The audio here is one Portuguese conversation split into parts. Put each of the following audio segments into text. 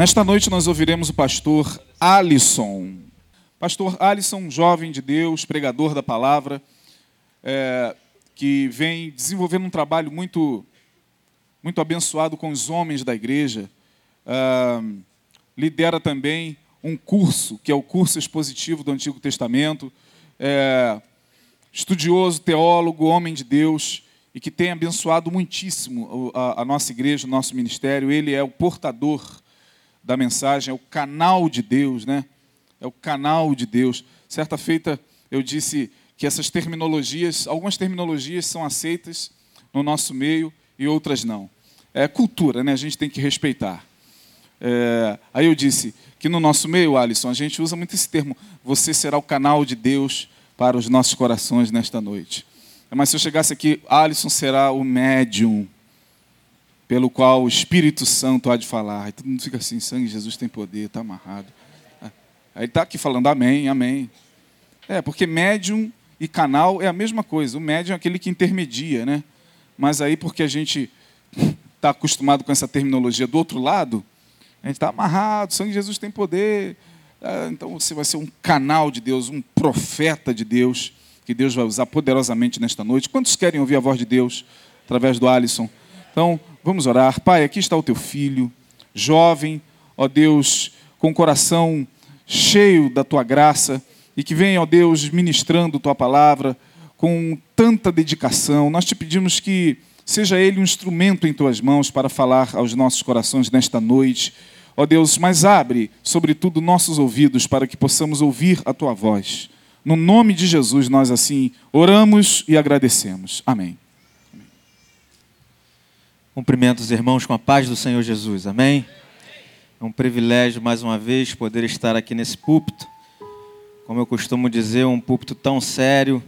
Nesta noite nós ouviremos o pastor Alisson. Pastor Alisson, jovem de Deus, pregador da palavra, é, que vem desenvolvendo um trabalho muito, muito abençoado com os homens da igreja. Ah, lidera também um curso, que é o curso expositivo do Antigo Testamento. É, estudioso, teólogo, homem de Deus e que tem abençoado muitíssimo a, a nossa igreja, o nosso ministério. Ele é o portador da mensagem, é o canal de Deus, né? É o canal de Deus. Certa feita eu disse que essas terminologias, algumas terminologias são aceitas no nosso meio e outras não. É cultura, né? A gente tem que respeitar. É, aí eu disse que no nosso meio, Alisson, a gente usa muito esse termo. Você será o canal de Deus para os nossos corações nesta noite. Mas se eu chegasse aqui, Alisson será o médium pelo qual o Espírito Santo há de falar. Aí todo mundo fica assim, sangue de Jesus tem poder, está amarrado. Aí está aqui falando amém, amém. É, porque médium e canal é a mesma coisa. O médium é aquele que intermedia, né? Mas aí, porque a gente está acostumado com essa terminologia do outro lado, a gente está amarrado, sangue de Jesus tem poder. É, então você vai ser um canal de Deus, um profeta de Deus, que Deus vai usar poderosamente nesta noite. Quantos querem ouvir a voz de Deus através do Alisson? Então, vamos orar. Pai, aqui está o teu filho, jovem, ó Deus, com o coração cheio da tua graça e que venha, ó Deus, ministrando tua palavra com tanta dedicação. Nós te pedimos que seja ele um instrumento em tuas mãos para falar aos nossos corações nesta noite. Ó Deus, mas abre, sobretudo, nossos ouvidos para que possamos ouvir a tua voz. No nome de Jesus, nós assim oramos e agradecemos. Amém. Cumprimento os irmãos com a paz do Senhor Jesus. Amém? É um privilégio, mais uma vez, poder estar aqui nesse púlpito. Como eu costumo dizer, um púlpito tão sério,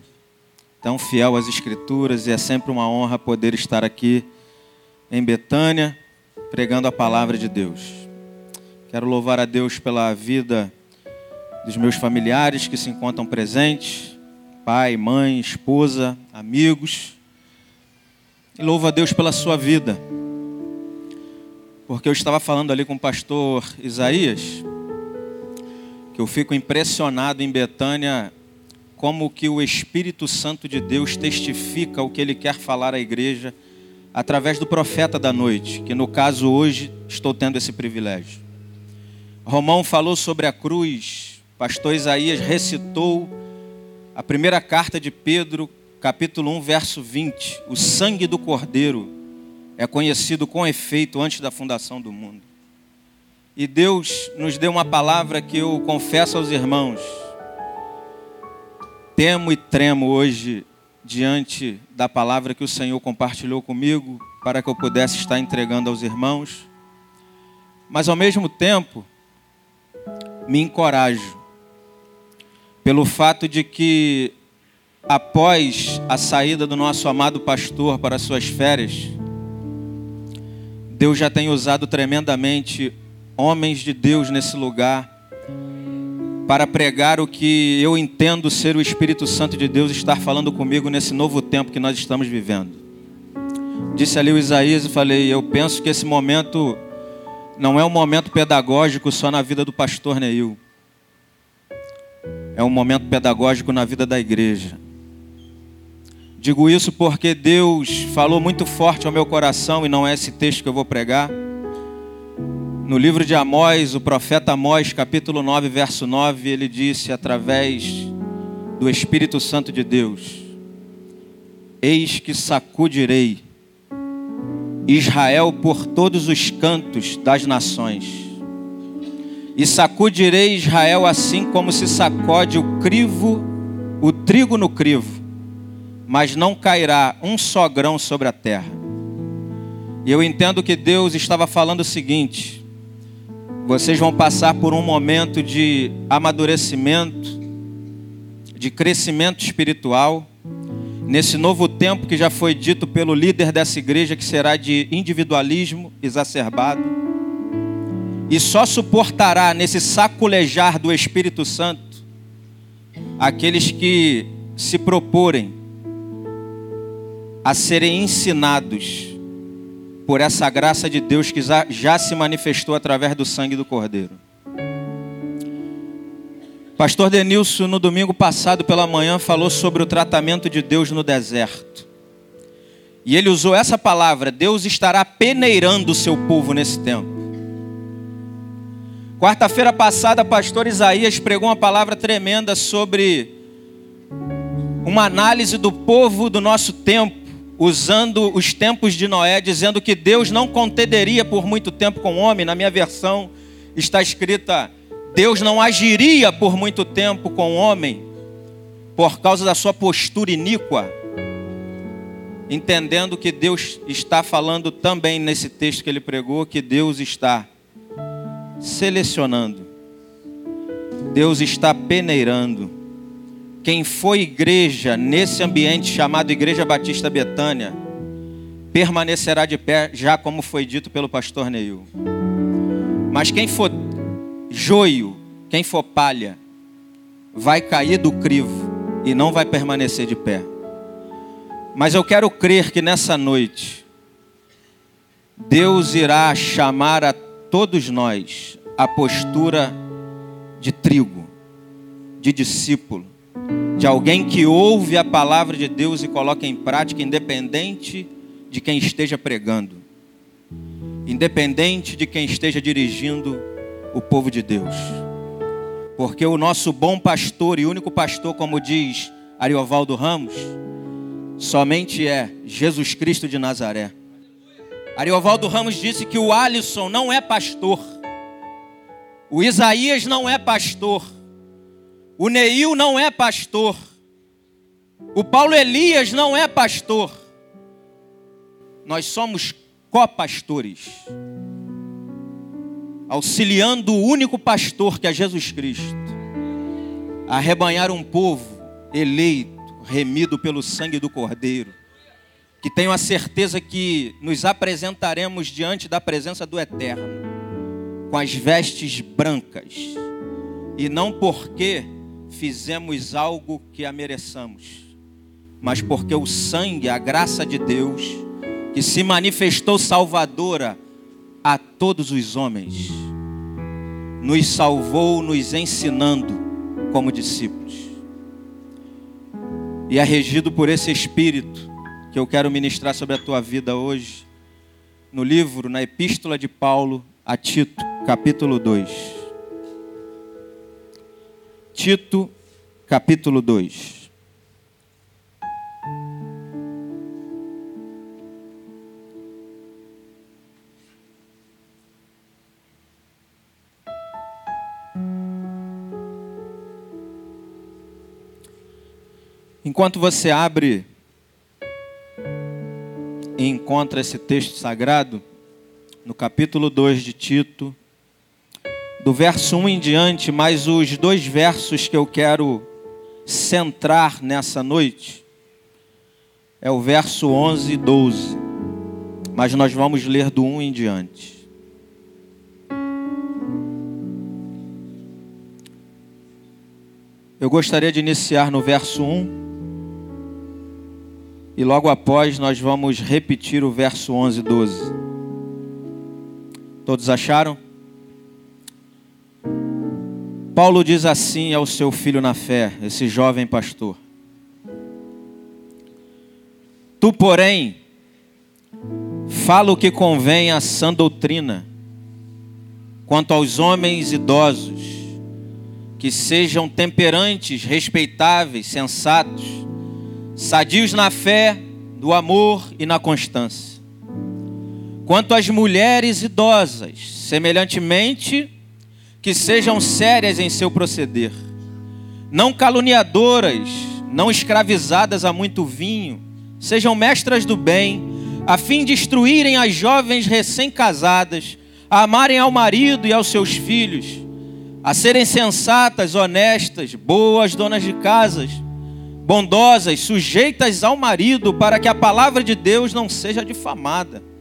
tão fiel às Escrituras, e é sempre uma honra poder estar aqui em Betânia, pregando a palavra de Deus. Quero louvar a Deus pela vida dos meus familiares que se encontram presentes, pai, mãe, esposa, amigos e louvo a Deus pela sua vida. Porque eu estava falando ali com o pastor Isaías, que eu fico impressionado em Betânia como que o Espírito Santo de Deus testifica o que ele quer falar à igreja através do profeta da noite, que no caso hoje estou tendo esse privilégio. Romão falou sobre a cruz, pastor Isaías recitou a primeira carta de Pedro, capítulo 1, verso 20. O sangue do Cordeiro é conhecido com efeito antes da fundação do mundo. E Deus nos deu uma palavra que eu confesso aos irmãos. Temo e tremo hoje diante da palavra que o Senhor compartilhou comigo para que eu pudesse estar entregando aos irmãos. Mas ao mesmo tempo, me encorajo pelo fato de que após a saída do nosso amado pastor para suas férias, Deus já tem usado tremendamente homens de Deus nesse lugar para pregar o que eu entendo ser o Espírito Santo de Deus estar falando comigo nesse novo tempo que nós estamos vivendo. Disse ali o Isaías e falei: Eu penso que esse momento não é um momento pedagógico só na vida do pastor Neil, é um momento pedagógico na vida da igreja. Digo isso porque Deus falou muito forte ao meu coração, e não é esse texto que eu vou pregar. No livro de Amós, o profeta Amós, capítulo 9, verso 9, ele disse através do Espírito Santo de Deus: Eis que sacudirei Israel por todos os cantos das nações, e sacudirei Israel assim como se sacode o crivo, o trigo no crivo mas não cairá um só grão sobre a terra. E eu entendo que Deus estava falando o seguinte: vocês vão passar por um momento de amadurecimento, de crescimento espiritual, nesse novo tempo que já foi dito pelo líder dessa igreja, que será de individualismo exacerbado, e só suportará nesse saculejar do Espírito Santo aqueles que se proporem a serem ensinados por essa graça de Deus que já se manifestou através do sangue do Cordeiro. Pastor Denilson, no domingo passado pela manhã, falou sobre o tratamento de Deus no deserto. E ele usou essa palavra: Deus estará peneirando o seu povo nesse tempo. Quarta-feira passada, pastor Isaías pregou uma palavra tremenda sobre uma análise do povo do nosso tempo, usando os tempos de Noé, dizendo que Deus não contenderia por muito tempo com o homem. Na minha versão está escrita: Deus não agiria por muito tempo com o homem por causa da sua postura iníqua. Entendendo que Deus está falando também nesse texto que ele pregou, que Deus está selecionando, Deus está peneirando quem foi igreja nesse ambiente chamado Igreja Batista Betânia, permanecerá de pé, já como foi dito pelo pastor Neil. Mas quem for joio, quem for palha, vai cair do crivo e não vai permanecer de pé. Mas eu quero crer que nessa noite, Deus irá chamar a todos nós a postura de trigo, de discípulo, de alguém que ouve a palavra de Deus e coloca em prática, independente de quem esteja pregando, independente de quem esteja dirigindo o povo de Deus. Porque o nosso bom pastor e único pastor, como diz Ariovaldo Ramos, somente é Jesus Cristo de Nazaré. Ariovaldo Ramos disse que o Alisson não é pastor, o Isaías não é pastor, o Neil não é pastor. O Paulo Elias não é pastor. Nós somos copastores. Auxiliando o único pastor que é Jesus Cristo. A rebanhar um povo eleito, remido pelo sangue do Cordeiro. Que tenho a certeza que nos apresentaremos diante da presença do Eterno. Com as vestes brancas. E não porque fizemos algo que a mereçamos, mas porque o sangue, a graça de Deus, que se manifestou salvadora a todos os homens, nos salvou, nos ensinando como discípulos. E é regido por esse Espírito que eu quero ministrar sobre a tua vida hoje, no livro, na Epístola de Paulo a Tito, capítulo 2. Tito, capítulo 2. Enquanto você abre e encontra esse texto sagrado, no capítulo 2 de Tito, do verso 1 em diante, mais os dois versos que eu quero centrar nessa noite, é o verso 11 e 12. Mas nós vamos ler do 1 em diante. Eu gostaria de iniciar no verso 1. E logo após nós vamos repetir o verso 11 e 12. Todos acharam? Paulo diz assim ao seu filho na fé, esse jovem pastor: Tu, porém, fala o que convém à sã doutrina, quanto aos homens idosos, que sejam temperantes, respeitáveis, sensatos, sadios na fé, no amor e na constância. Quanto às mulheres idosas, semelhantemente, que sejam sérias em seu proceder, não caluniadoras, não escravizadas a muito vinho, sejam mestras do bem, a fim de instruírem as jovens recém-casadas a amarem ao marido e aos seus filhos, a serem sensatas, honestas, boas donas de casas, bondosas, sujeitas ao marido, para que a palavra de Deus não seja difamada.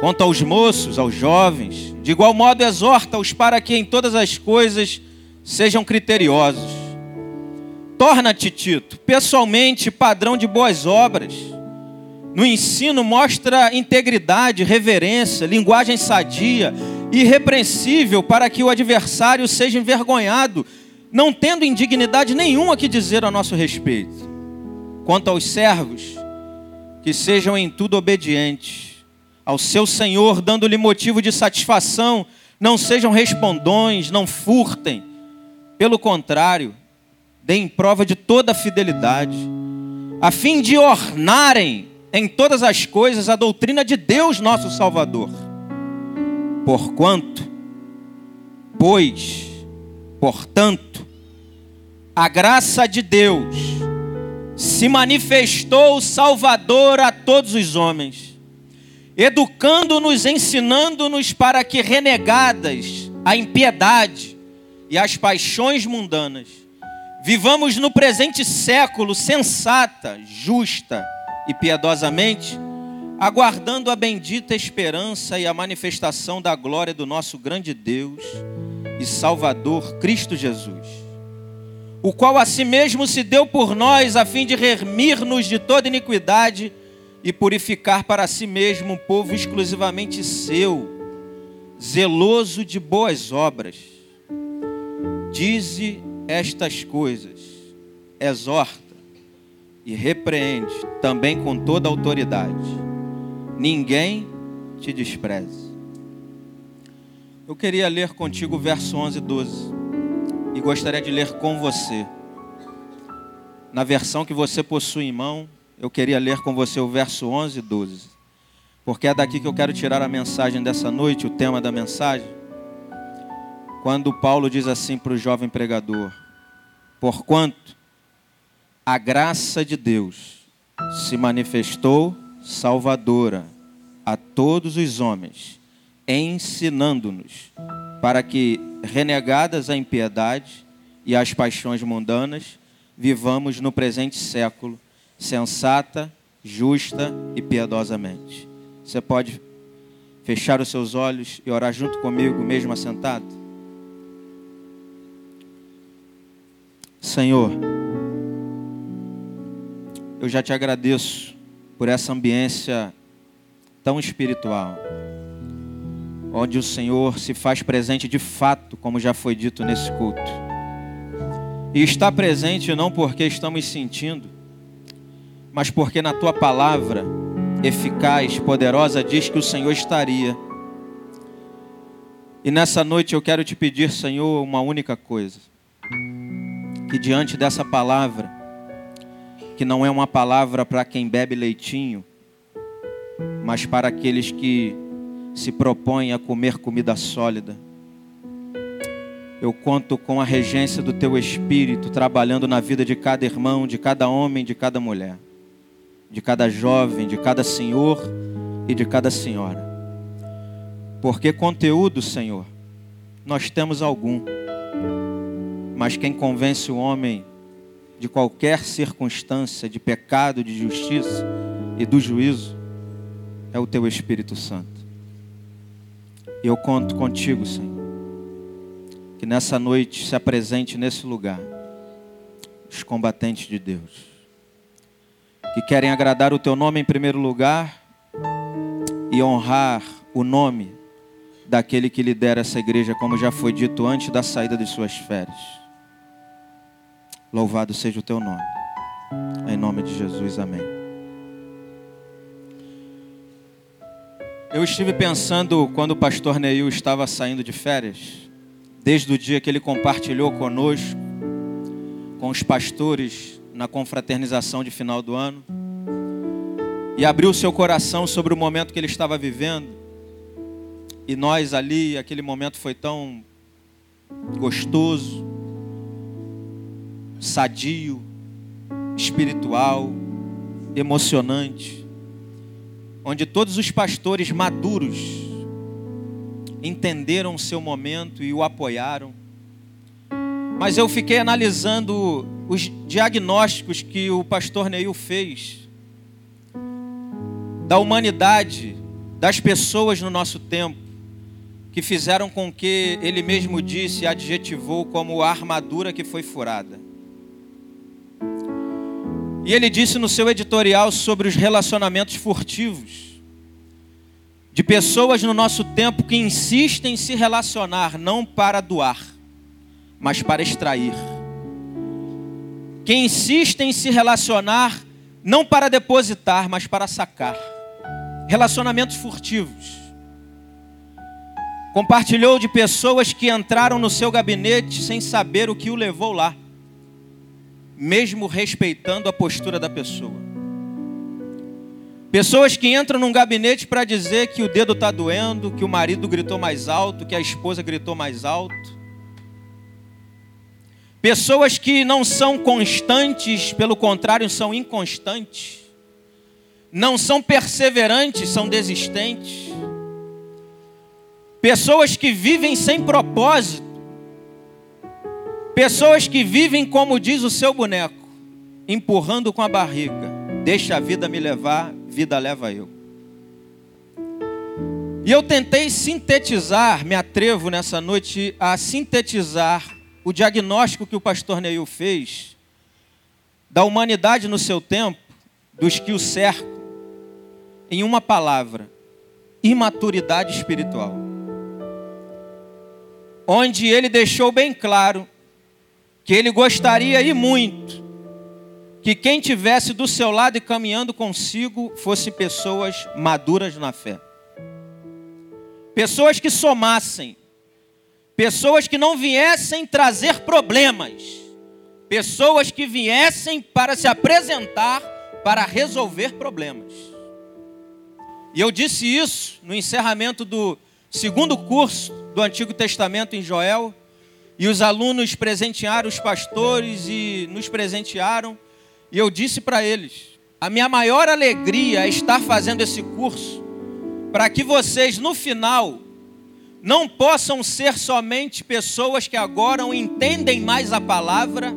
Quanto aos moços, aos jovens, de igual modo exorta-os para que em todas as coisas sejam criteriosos. Torna-te, Tito, pessoalmente padrão de boas obras, no ensino mostra integridade, reverência, linguagem sadia, irrepreensível, para que o adversário seja envergonhado, não tendo indignidade nenhuma que dizer a nosso respeito. Quanto aos servos, que sejam em tudo obedientes ao seu Senhor, dando-lhe motivo de satisfação, não sejam respondões, não furtem. Pelo contrário, deem prova de toda a fidelidade, a fim de ornarem em todas as coisas a doutrina de Deus, nosso Salvador. Porquanto, pois, portanto, a graça de Deus se manifestou Salvador a todos os homens, educando-nos, ensinando-nos para que renegadas a impiedade e as paixões mundanas, vivamos no presente século sensata, justa e piedosamente, aguardando a bendita esperança e a manifestação da glória do nosso grande Deus e Salvador Cristo Jesus, o qual a si mesmo se deu por nós a fim de remir-nos de toda iniquidade e purificar para si mesmo um povo exclusivamente seu, zeloso de boas obras. Dize estas coisas, exorta e repreende também com toda autoridade. Ninguém te despreze. Eu queria ler contigo o verso 11 e 12 e gostaria de ler com você. Na versão que você possui em mão, eu queria ler com você o verso 11 e 12. Porque é daqui que eu quero tirar a mensagem dessa noite, o tema da mensagem. Quando Paulo diz assim para o jovem pregador: Porquanto a graça de Deus se manifestou salvadora a todos os homens, ensinando-nos para que, renegadas a impiedade e as paixões mundanas, vivamos no presente século sensata, justa e piedosamente. Você pode fechar os seus olhos e orar junto comigo, mesmo assentado? Senhor, eu já te agradeço por essa ambiência tão espiritual, onde o Senhor se faz presente de fato, como já foi dito nesse culto. E está presente não porque estamos sentindo, mas porque na tua palavra eficaz, poderosa, diz que o Senhor estaria. E nessa noite eu quero te pedir, Senhor, uma única coisa: que diante dessa palavra, que não é uma palavra para quem bebe leitinho, mas para aqueles que se propõem a comer comida sólida. Eu conto com a regência do teu Espírito trabalhando na vida de cada irmão, de cada homem, de cada mulher, de cada jovem, de cada senhor e de cada senhora. Porque conteúdo, Senhor, nós temos algum, mas quem convence o homem de qualquer circunstância de pecado, de justiça e do juízo é o teu Espírito Santo. E eu conto contigo, Senhor, que nessa noite se apresente nesse lugar os combatentes de Deus, que querem agradar o teu nome em primeiro lugar e honrar o nome daquele que lidera essa igreja, como já foi dito antes da saída de suas férias. Louvado seja o teu nome. Em nome de Jesus, amém. Eu estive pensando quando o pastor Neil estava saindo de férias, desde o dia que ele compartilhou conosco, com os pastores na confraternização de final do ano, e abriu seu coração sobre o momento que ele estava vivendo. E nós ali, aquele momento foi tão gostoso, sadio, espiritual, emocionante, onde todos os pastores maduros entenderam o seu momento e o apoiaram. Mas eu fiquei analisando os diagnósticos que o pastor Neil fez da humanidade, das pessoas no nosso tempo, que fizeram com que ele mesmo disse, adjetivou como a armadura que foi furada. E ele disse no seu editorial sobre os relacionamentos furtivos, de pessoas no nosso tempo que insistem em se relacionar não para doar, mas para extrair. Que insistem em se relacionar não para depositar, mas para sacar. Relacionamentos furtivos. Compartilhou de pessoas que entraram no seu gabinete sem saber o que o levou lá, mesmo respeitando a postura da pessoa. Pessoas que entram num gabinete para dizer que o dedo está doendo, que o marido gritou mais alto, que a esposa gritou mais alto. Pessoas que não são constantes, pelo contrário, são inconstantes. Não são perseverantes, são desistentes. Pessoas que vivem sem propósito. Pessoas que vivem como diz o seu boneco, empurrando com a barriga. Deixa a vida me levar, vida leva eu. E eu tentei sintetizar, me atrevo nessa noite a sintetizar o diagnóstico que o pastor Neil fez da humanidade no seu tempo, dos que o cercam, em uma palavra: imaturidade espiritual. Onde ele deixou bem claro que ele gostaria e muito que quem tivesse do seu lado e caminhando consigo fosse pessoas maduras na fé. Pessoas que somassem, pessoas que não viessem trazer problemas, pessoas que viessem para se apresentar para resolver problemas. E eu disse isso no encerramento do segundo curso do Antigo Testamento em Joel, e os alunos presentearam os pastores e nos presentearam. E eu disse para eles: a minha maior alegria é estar fazendo esse curso para que vocês no final não possam ser somente pessoas que agora entendem mais a palavra,